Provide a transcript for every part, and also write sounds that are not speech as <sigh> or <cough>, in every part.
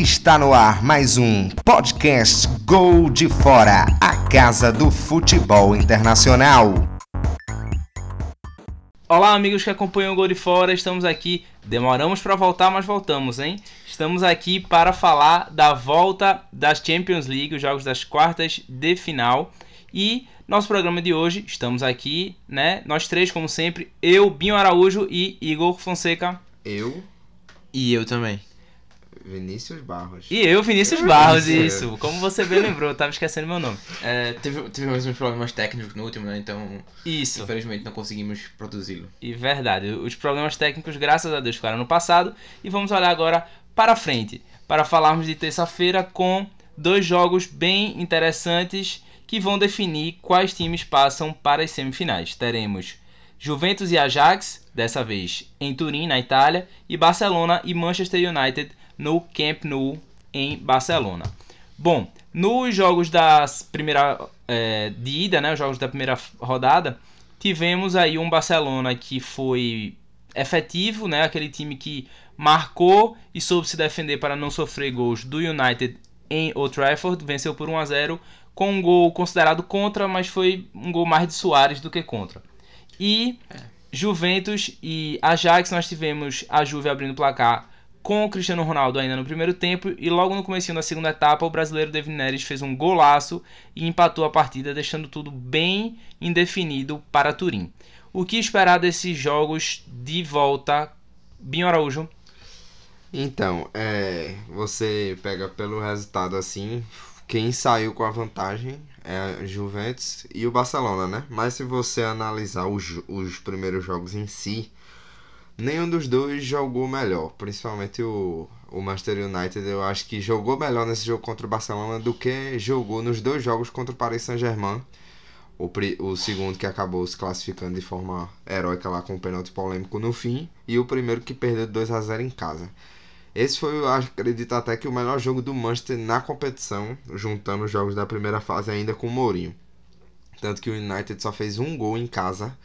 Está no ar mais um podcast Gol de Fora, a casa do futebol internacional. Olá, amigos que acompanham o Gol de Fora, estamos aqui. Demoramos para voltar, mas voltamos, hein? Estamos aqui para falar da volta das Champions League, os jogos das quartas de final. E nosso programa de hoje, estamos aqui, né? Nós três, como sempre, eu, Binho Araújo e Igor Fonseca. Eu. E eu também. Vinícius Barros. E eu, Vinícius Barros, isso. Como você bem lembrou, eu tava esquecendo meu nome. É, teve, tivemos uns problemas técnicos no último, né? Então, Isso. infelizmente, não conseguimos produzi-lo. E verdade, os problemas técnicos, graças a Deus, ficaram no passado. E vamos olhar agora para frente, para falarmos de terça-feira com dois jogos bem interessantes que vão definir quais times passam para as semifinais. Teremos Juventus e Ajax, dessa vez em Turim, na Itália, e Barcelona e Manchester United no Camp Nou, em Barcelona. Bom, nos jogos da primeira é, de ida, né, os jogos da primeira rodada, tivemos aí um Barcelona que foi efetivo, né, aquele time que marcou e soube se defender para não sofrer gols do United em Old Trafford, venceu por 1 a 0 com um gol considerado contra, mas foi um gol mais de Soares do que contra. E Juventus e Ajax, nós tivemos a Juve abrindo o placar com o Cristiano Ronaldo ainda no primeiro tempo e logo no começo da segunda etapa o brasileiro David Neres fez um golaço e empatou a partida, deixando tudo bem indefinido para Turim. O que esperar desses jogos de volta? Binho Araújo. Então, é, você pega pelo resultado assim, quem saiu com a vantagem é a Juventus e o Barcelona, né? Mas se você analisar os, os primeiros jogos em si, nenhum dos dois jogou melhor. Principalmente o, o Manchester United, eu acho que jogou melhor nesse jogo contra o Barcelona do que jogou nos dois jogos contra o Paris Saint-Germain. O, o segundo que acabou se classificando de forma heróica lá com um pênalti polêmico no fim. E o primeiro que perdeu 2 a 0 em casa. Esse foi, eu acredito até que o melhor jogo do Manchester na competição, juntando os jogos da primeira fase ainda com o Mourinho. Tanto que o United só fez um gol em casa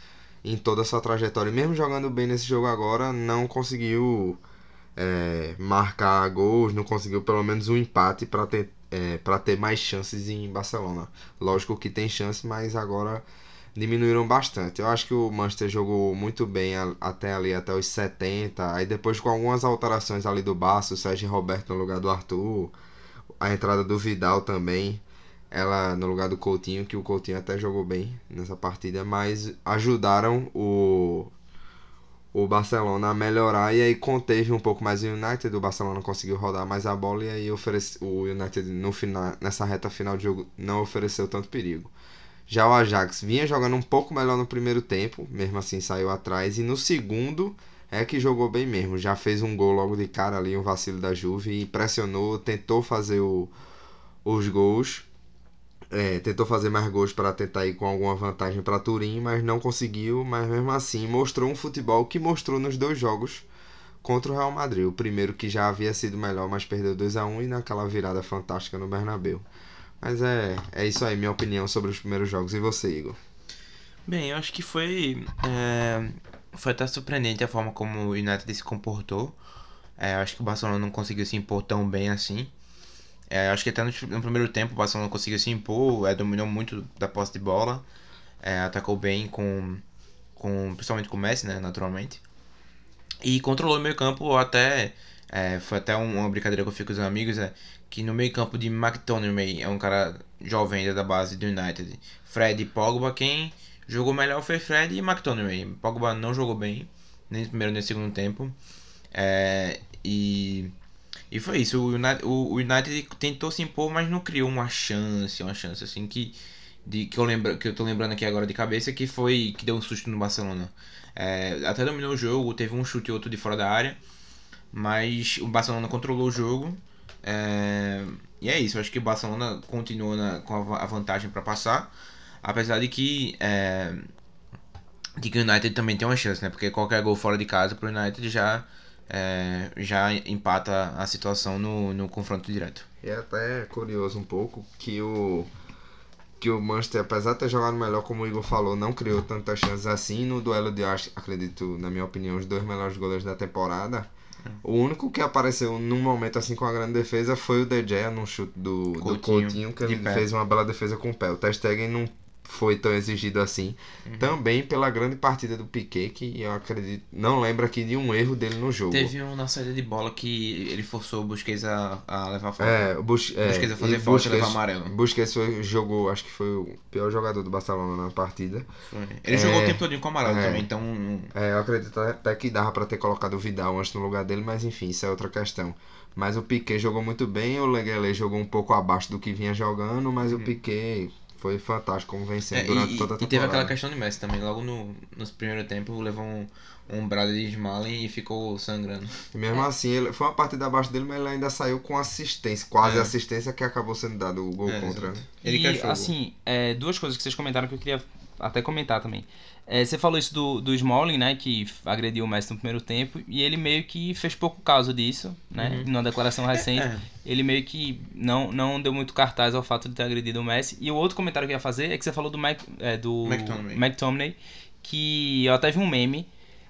em toda a sua trajetória. Mesmo jogando bem nesse jogo agora, não conseguiu é, marcar gols, não conseguiu pelo menos um empate para ter, é, ter mais chances em Barcelona. Lógico que tem chance, mas agora diminuíram bastante. Eu acho que o Manchester jogou muito bem até ali, até os 70. Aí depois com algumas alterações ali do Barça, o Sérgio Roberto no lugar do Arthur, a entrada do Vidal também, ela no lugar do Coutinho, que o Coutinho até jogou bem nessa partida, mas ajudaram o o Barcelona a melhorar e aí conteve um pouco mais o United, o Barcelona conseguiu rodar mais a bola e aí oferece, o United no final, nessa reta final de jogo não ofereceu tanto perigo. Já o Ajax vinha jogando um pouco melhor no primeiro tempo, mesmo assim saiu atrás. E no segundo é que jogou bem mesmo. Já fez um gol logo de cara ali, um vacilo da Juve. E pressionou, tentou fazer o- os gols. É, tentou fazer mais gols para tentar ir com alguma vantagem para Turim, mas não conseguiu. Mas mesmo assim mostrou um futebol que mostrou nos dois jogos contra o Real Madrid. O primeiro que já havia sido melhor, mas perdeu 2 a 1 e naquela virada fantástica no Bernabéu. Mas é, é isso aí, minha opinião sobre os primeiros jogos. E você, Igor? Bem, eu acho que foi. é, foi até surpreendente a forma como o United se comportou. É, eu acho que o Barcelona não conseguiu se impor tão bem assim. É, acho que até no, no primeiro tempo o Barcelona conseguiu se impor, é, dominou muito da posse de bola, é, atacou bem com, com. principalmente com o Messi, né, naturalmente. E controlou o meio campo até. é, foi até um- uma brincadeira que eu fico com os amigos, é que no meio campo de McTominay é um cara jovem ainda da base do United. Fred e Pogba, quem jogou melhor foi Fred e McTominay. Pogba não jogou bem, nem no primeiro nem no segundo tempo. É, e, e foi isso. O United, o, United tentou se impor, mas não criou uma chance, uma chance assim que de, que eu lembro que eu tô lembrando aqui agora de cabeça que foi que deu um susto no Barcelona. É, até dominou o jogo, teve um chute e outro de fora da área, mas o Barcelona controlou o jogo. é, e é isso, acho que o Barcelona continua na- com a vantagem para passar, apesar de que é, de que o United também tem uma chance, né? Porque qualquer gol fora de casa pro United já é, já empata a situação no, no confronto direto. E é até curioso um pouco que o que o Manchester, apesar de ter jogado melhor, como o Igor falou, não criou tantas chances assim. No duelo de, acredito, na minha opinião, os dois melhores goleiros da temporada. O único que apareceu num momento assim com a grande defesa foi o Gea num chute do Coutinho, do Coutinho que ele fez uma bela defesa com o pé. O Ter Stegen não foi tão exigido assim. Uhum. Também pela grande partida do Piquet, que eu acredito, não lembro aqui de um erro dele no jogo. Teve um na saída de bola que ele forçou o Busquets a, a levar falta. É, o Bus, é, Busquets a fazer falta e levar amarelo. Busquets foi, jogou, acho que foi o pior jogador do Barcelona na partida. Foi. Ele É. jogou o tempo todo com amarelo É. também, então. É, eu acredito até que dava pra ter colocado o Vidal antes no lugar dele, mas enfim, isso é outra questão. Mas o Piquet jogou muito bem, o Leguele jogou um pouco abaixo do que vinha jogando, mas o Piquet foi fantástico como vencendo É, durante e, toda a e temporada. teve aquela questão de Messi também. Logo no, nos primeiro tempo levou um, um brado de Smalling e ficou sangrando. E mesmo assim, ele, foi uma partida abaixo dele, mas ele ainda saiu com assistência, quase É. assistência que acabou sendo dado o gol É, contra. Ele e, assim, é, duas coisas que vocês comentaram que eu queria até comentar também. É, você falou isso do, do Smalling, né, que agrediu o Messi no primeiro tempo, e ele meio que fez pouco caso disso, né, Uhum. numa declaração recente. É, Ele meio que não, não deu muito cartaz ao fato de ter agredido o Messi. E o outro comentário que eu ia fazer é que você falou do, Mac, é, do McTominay. McTominay, que eu até vi um meme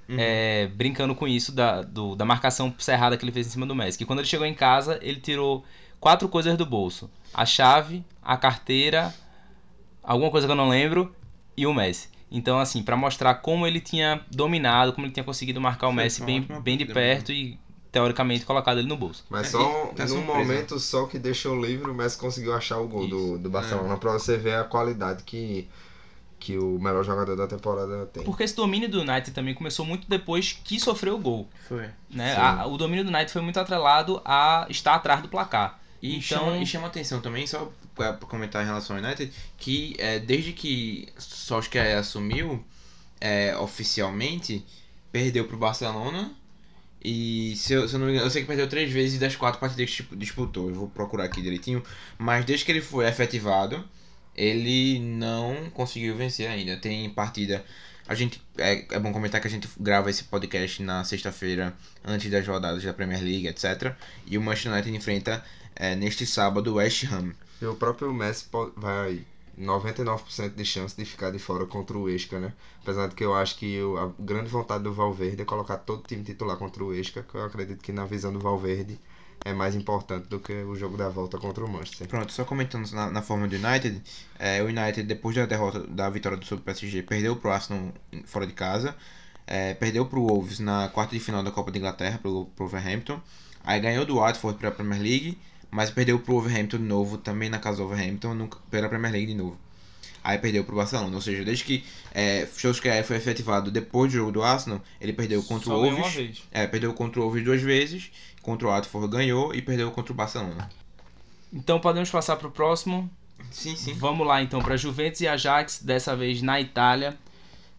Uhum. é, brincando com isso da, do- da marcação cerrada que ele fez em cima do Messi. Que quando ele chegou em casa, ele tirou quatro coisas do bolso: a chave, a carteira, alguma coisa que eu não lembro e o Messi. Então, assim, pra mostrar como ele tinha dominado, como ele tinha conseguido marcar o Foi Messi bem, bem de perto e, teoricamente, colocado ele no bolso. Mas É, só e tá num momento só que deixou livre, o Messi conseguiu achar o gol do, Isso. do Barcelona pra você ver a qualidade que, que o melhor jogador da temporada tem. Porque esse domínio do United também começou muito depois que sofreu o gol. Foi. Né? A- o domínio do United foi muito atrelado a estar atrás do placar. E, Então- chama, e chama atenção também, só pra comentar em relação ao United, que é, desde que Solskjaer assumiu é, oficialmente, perdeu pro Barcelona. E se eu, se eu não me engano, eu sei que perdeu três vezes das quatro partidas que disputou. Eu vou procurar aqui direitinho. Mas desde que ele foi efetivado, ele não conseguiu vencer ainda. Tem partida. A gente. É, é bom comentar que a gente grava esse podcast na sexta-feira, antes das rodadas da Premier League, etc. E o Manchester United enfrenta é, neste sábado o West Ham. E o próprio Messi vai 99% de chance de ficar de fora contra o Esca, né? Apesar de que eu acho que o- a grande vontade do Valverde é colocar todo o time titular contra o Esca, que eu acredito que na visão do Valverde é mais importante do que o jogo da volta contra o Manchester. Pronto, só comentando na, na forma do United, é, o United, depois da derrota da vitória do o PSG, perdeu pro Arsenal fora de casa, é, perdeu pro Wolves na quarta de final da Copa de Inglaterra, pro, pro Wolverhampton, aí ganhou do Watford pela Premier League, mas perdeu pro Wolverhampton de novo, também na casa do Wolverhampton, no, pela Premier League de novo. Aí perdeu pro Barcelona, ou seja, desde que é, Solskjaer foi efetivado depois do jogo do Arsenal, ele perdeu contra Só o Wolves, é, perdeu contra o Wolves duas vezes, contra o Watford ganhou e perdeu contra o Barcelona. Então podemos passar pro próximo. Sim, sim. Vamos lá então para Juventus e Ajax, dessa vez na Itália.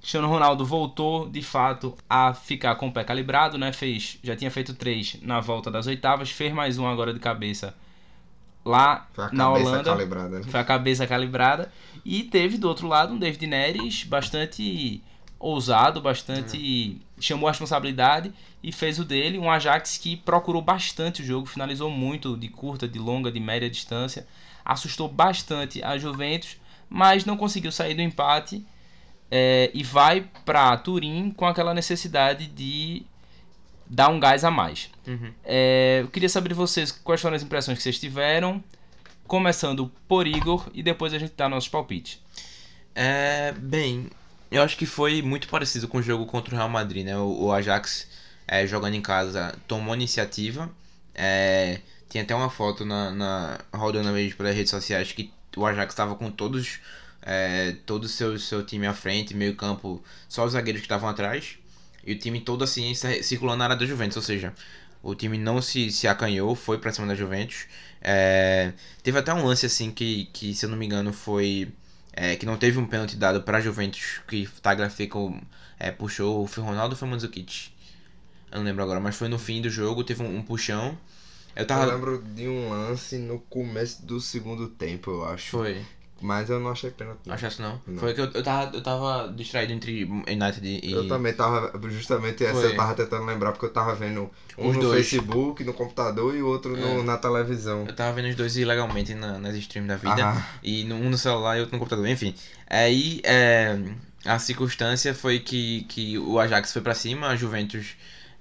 Cristiano Ronaldo voltou de fato a ficar com o pé calibrado, né? Fez, já tinha feito três na volta das oitavas, fez mais um agora de cabeça lá Foi a na Holanda. calibrada, né? Foi a cabeça calibrada. E teve do outro lado um David Neres bastante ousado, bastante. chamou a responsabilidade e fez o dele. Um Ajax que procurou bastante o jogo, finalizou muito de curta, de longa, de média distância. Assustou bastante a Juventus, mas não conseguiu sair do empate. é, e vai para Turim com aquela necessidade de dar um gás a mais. Uhum. É, eu queria saber de vocês quais foram as impressões que vocês tiveram, começando por Igor e depois a gente dá nossos palpites. É, bem, eu acho que foi muito parecido com o jogo contra o Real Madrid, né? O, o Ajax é, jogando em casa tomou iniciativa. É, tinha até uma foto na, na rodando mesmo pelas redes sociais que o Ajax estava com todos é, todo o seu, seu time à frente, meio campo, só os zagueiros que estavam atrás. E o time todo assim cir- circulando na área da Juventus, ou seja, o time não se, se acanhou, foi pra cima da Juventus. É, teve até um lance assim que, que, se eu não me engano, foi é, que não teve um pênalti dado pra Juventus, que Tagliafico é, puxou, foi Ronaldo ou foi Mandzukic? Eu não lembro agora, mas foi no fim do jogo, teve um, um puxão. Eu Eu tava... lembro de um lance no começo do segundo tempo, eu acho. Foi, Mas eu não achei pênalti. achasse não? Não. Foi que eu, eu, tava, eu tava distraído entre United e... Eu também tava, justamente essa Foi. eu tava tentando lembrar, porque eu tava vendo um Os no dois. Facebook, no computador e o outro no- É. na televisão. Eu tava vendo os dois ilegalmente na, nas streams da vida. Ah, E no- um no celular e outro no computador, enfim. Aí é, a circunstância foi que, que o Ajax foi pra cima, a Juventus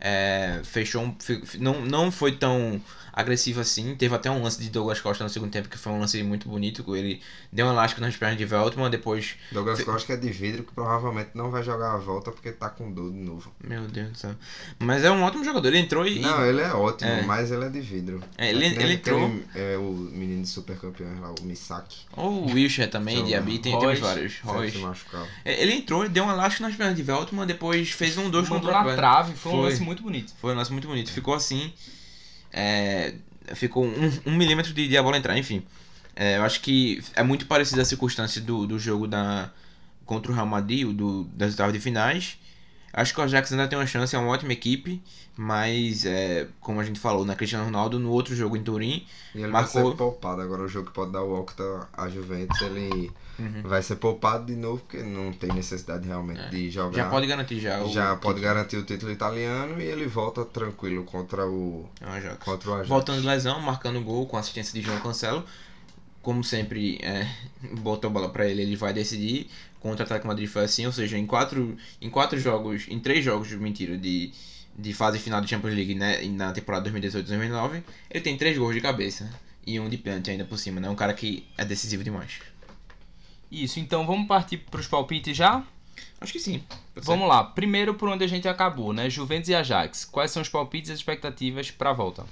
É, fechou um, não, não foi tão agressivo assim. Teve até um lance de Douglas Costa no segundo tempo que foi um lance muito bonito. Ele deu um elástico nas pernas de Veltman, depois. Douglas Fe- Costa que é de vidro, que provavelmente não vai jogar a volta porque tá com dor de novo. Meu Deus do céu. Mas é um ótimo jogador. Ele entrou e. Não, ele é ótimo, É. mas ele é de vidro. É, ele- nem ele aquele, entrou- É o menino de super campeões lá, o Misaki. Ou o Wilshire também, Joga. Diaby, tem, Royce. vários. Royce. É, Ele entrou, deu um elástico nas pernas de Veltman, depois fez um dois Mandou contra o trave, foi um Foi. lance muito bonito. Foi um lance muito bonito. Ficou assim. É, ficou um, um milímetro de, de a bola entrar, enfim. É, eu acho que é muito parecida a circunstância do, do jogo da, contra o Real Madrid, do, das oitavas de finais. Acho que o Ajax ainda tem uma chance, é uma ótima equipe, mas é, como a gente falou, na Cristiano Ronaldo, no outro jogo em Turim, E ele Marcou. vai ser poupado. Agora o jogo que pode dar o Octa a Juventus, ele Uhum. vai ser poupado de novo, porque não tem necessidade realmente de jogar. já pode garantir já o Já pode título. garantir o título italiano e ele volta tranquilo contra o, É o Ajax. contra o Ajax. Voltando de lesão, marcando gol com assistência de João Cancelo. Como sempre, é, botou a bola pra ele, ele vai decidir. Contra o Atlético Madrid foi assim, ou seja, em quatro, em quatro jogos, em três jogos, mentira, de, de fase final da Champions League né, na temporada 2018-2019, ele tem três gols de cabeça e um de pênalti ainda por cima, né? Um cara que é decisivo demais. Isso, então vamos partir para os palpites já? Acho que sim. Vamos lá. Primeiro por onde a gente acabou, né? Juventus e Ajax. Quais são os palpites e as expectativas para a volta?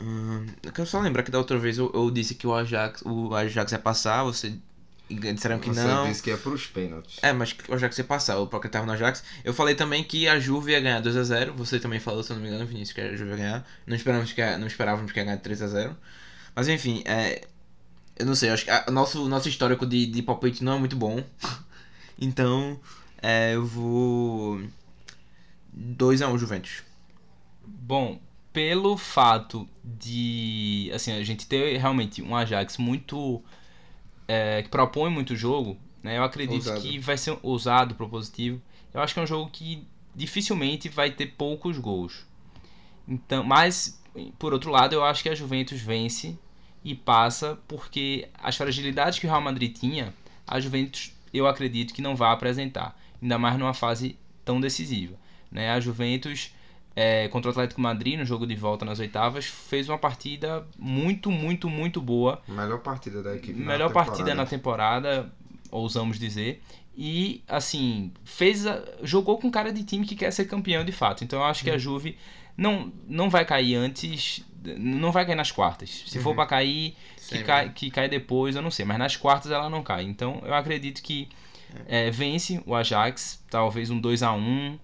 Hum, eu quero só lembrar que da outra vez eu, eu disse que o Ajax, o Ajax ia passar, você disseram que Você não. disse que é pros pênaltis. É, mas o Ajax ia passar, o Pocket tava no Ajax. Eu falei também que a Juve ia ganhar 2x0. Você também falou, se eu não me engano, Vinícius, que a Juve ia ganhar. Não esperávamos que, ia- não esperávamos que ia ganhar 3x0. Mas enfim, é. Eu não sei, eu acho que a- nosso, nosso histórico de, de palpite não é muito bom. <laughs> então, é, eu vou. 2x1 Juventus. Bom, pelo fato de assim a gente ter realmente um Ajax muito é, que propõe muito jogo, né? Eu acredito Ousado. que vai ser ousado, propositivo. Eu acho que é um jogo que dificilmente vai ter poucos gols. Então, mas por outro lado, eu acho que a Juventus vence e passa porque as fragilidades que o Real Madrid tinha, a Juventus eu acredito que não vai apresentar, ainda mais numa fase tão decisiva, né? A Juventus é, contra o Atlético Madrid no jogo de volta nas oitavas fez uma partida muito, muito, muito boa Melhor partida da equipe. na melhor temporada. partida na temporada, ousamos dizer. E assim, fez a- jogou com cara de time que quer ser campeão de fato. Então eu acho que a Juve não, não vai cair antes, não vai cair nas quartas. Se for Uhum. para cair, que cai, que cai depois, eu não sei, mas nas quartas ela não cai. Então eu acredito que é, vence o Ajax, talvez um 2 a 1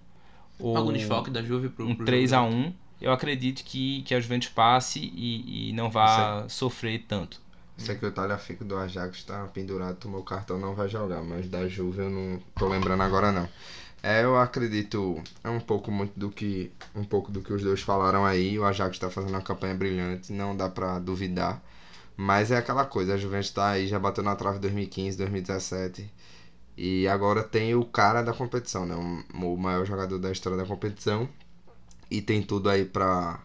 ou Algum desfalque da Juve pro, um pro 3 jogo. a 1 Eu acredito que, que a Juventus passe e, e não vá sofrer tanto. Sei que o Talhafico do Ajax tá pendurado, tomou o cartão, não vai jogar, mas da Juve eu não tô lembrando agora não. É, eu acredito, é um pouco muito do que um pouco do que os dois falaram aí, o Ajax tá fazendo uma campanha brilhante, não dá pra duvidar. Mas é aquela coisa, a Juventus tá aí, já bateu na trave 2015, 2017. E agora tem o cara da competição, né? O, maior jogador da história da competição. E tem tudo aí pra,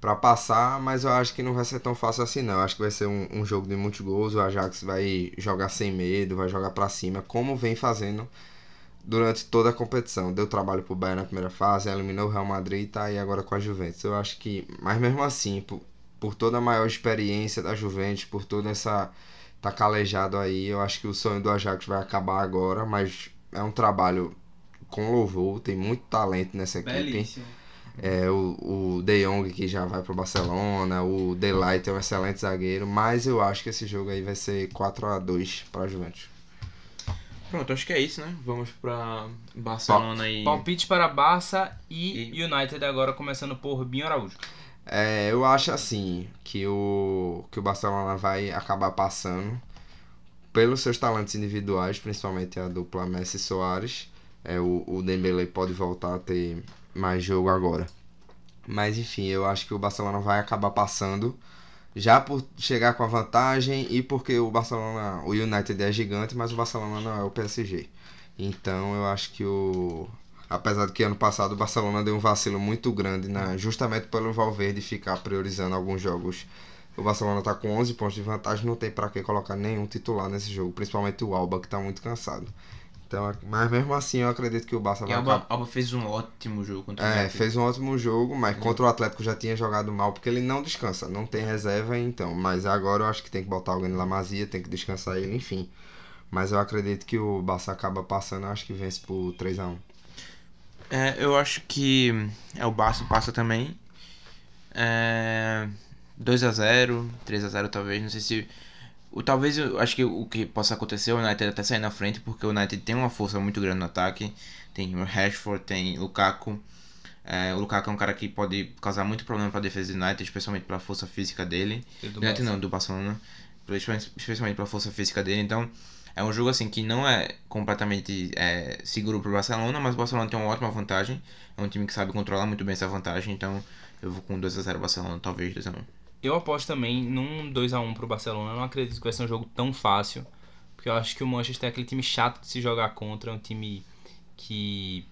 pra passar, mas eu acho que não vai ser tão fácil assim não. Eu acho que vai ser um, um jogo de muitos gols. O Ajax vai jogar sem medo, vai jogar pra cima, como vem fazendo durante toda a competição. Deu trabalho pro Bayern na primeira fase, eliminou o Real Madrid e tá aí agora com a Juventus. Eu acho que, mas mesmo assim, por, por toda a maior experiência da Juventus, por toda essa tá calejado aí, eu acho que o sonho do Ajax vai acabar agora, mas é um trabalho com louvor, tem muito talento nessa equipe. É, o, o De Jong que já vai pro Barcelona, o Delight é um excelente zagueiro, mas eu acho que esse jogo aí vai ser 4 a 2 pra Juventus. Pronto, acho que é isso, né? Vamos pra Barcelona e. Palpite para Barça e, United agora começando por Binho Araújo. É, eu acho assim que o que o Barcelona vai acabar passando pelos seus talentos individuais, principalmente a dupla Messi Soares. É, o, o Dembele pode voltar a ter mais jogo agora. Mas enfim, eu acho que o Barcelona vai acabar passando já por chegar com a vantagem e porque o Barcelona, o United é gigante, mas o Barcelona não é o PSG. Então eu acho que o apesar de que ano passado o Barcelona deu um vacilo muito grande na justamente pelo Valverde ficar priorizando alguns jogos. O Barcelona tá com 11 pontos de vantagem, não tem para que colocar nenhum titular nesse jogo, principalmente o Alba que tá muito cansado. Então, mas mesmo assim eu acredito que o Barça vai Alba. Alba fez um ótimo jogo contra o É, United. fez um ótimo jogo, mas contra o Atlético já tinha jogado mal porque ele não descansa, não tem reserva então. Mas agora eu acho que tem que botar alguém na Masia, tem que descansar ele, enfim. Mas eu acredito que o Barça acaba passando, acho que vence por 3x1. É, eu acho que é o Barça passa também. É, 2x0, 3x0 talvez, não sei se. O, talvez eu acho que o que possa acontecer é o United até sair na frente, porque o United tem uma força muito grande no ataque. Tem o Rashford, tem o Lukaku. É, o Lukaku é um cara que pode causar muito problema para a defesa do United, especialmente pela força física dele. Do United Barça. não, do Barcelona. Especialmente especialmente pela força física dele. Então, é um jogo assim que não é completamente é, seguro pro Barcelona, mas o Barcelona tem uma ótima vantagem. É um time que sabe controlar muito bem essa vantagem. Então, eu vou com 2x0 Barcelona, talvez 2x1. Eu aposto também num 2x1 pro Barcelona. Eu não acredito que vai ser um jogo tão fácil. Porque eu acho que o Manchester é aquele time chato de se jogar contra. É um time que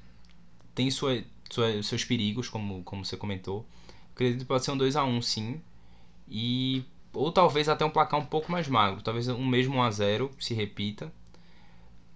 tem sua, sua- seus perigos, como, como você comentou. Acredito que pode ser um 2x1 sim. E. Ou talvez até um placar um pouco mais magro. Talvez um mesmo 1x0 se repita.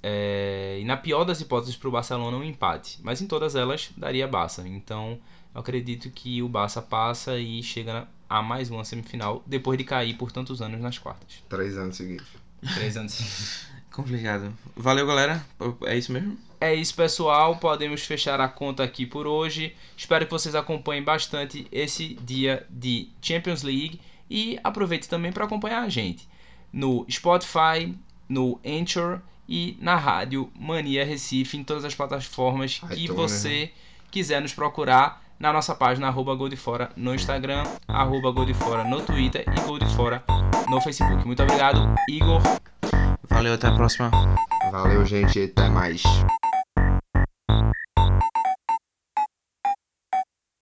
É, e na pior das hipóteses para o Barcelona um empate. Mas em todas elas daria Barça. Então eu acredito que o Barça passa e chega a mais uma semifinal depois de cair por tantos anos nas quartas. 3 anos seguidos. Três anos. <laughs> Complicado. Valeu, galera. É isso mesmo? É isso, pessoal. Podemos fechar a conta aqui por hoje. Espero que vocês acompanhem bastante esse dia de Champions League e aproveite também para acompanhar a gente no Spotify, no Anchor e na rádio Mania Recife, em todas as plataformas que iTunes, você quiser nos procurar na nossa página arroba Gol de Fora no Instagram, arroba Gol de Fora no Twitter e Gol de Fora no Facebook. Muito obrigado, Igor. Valeu, até a próxima. Valeu, gente, e até mais.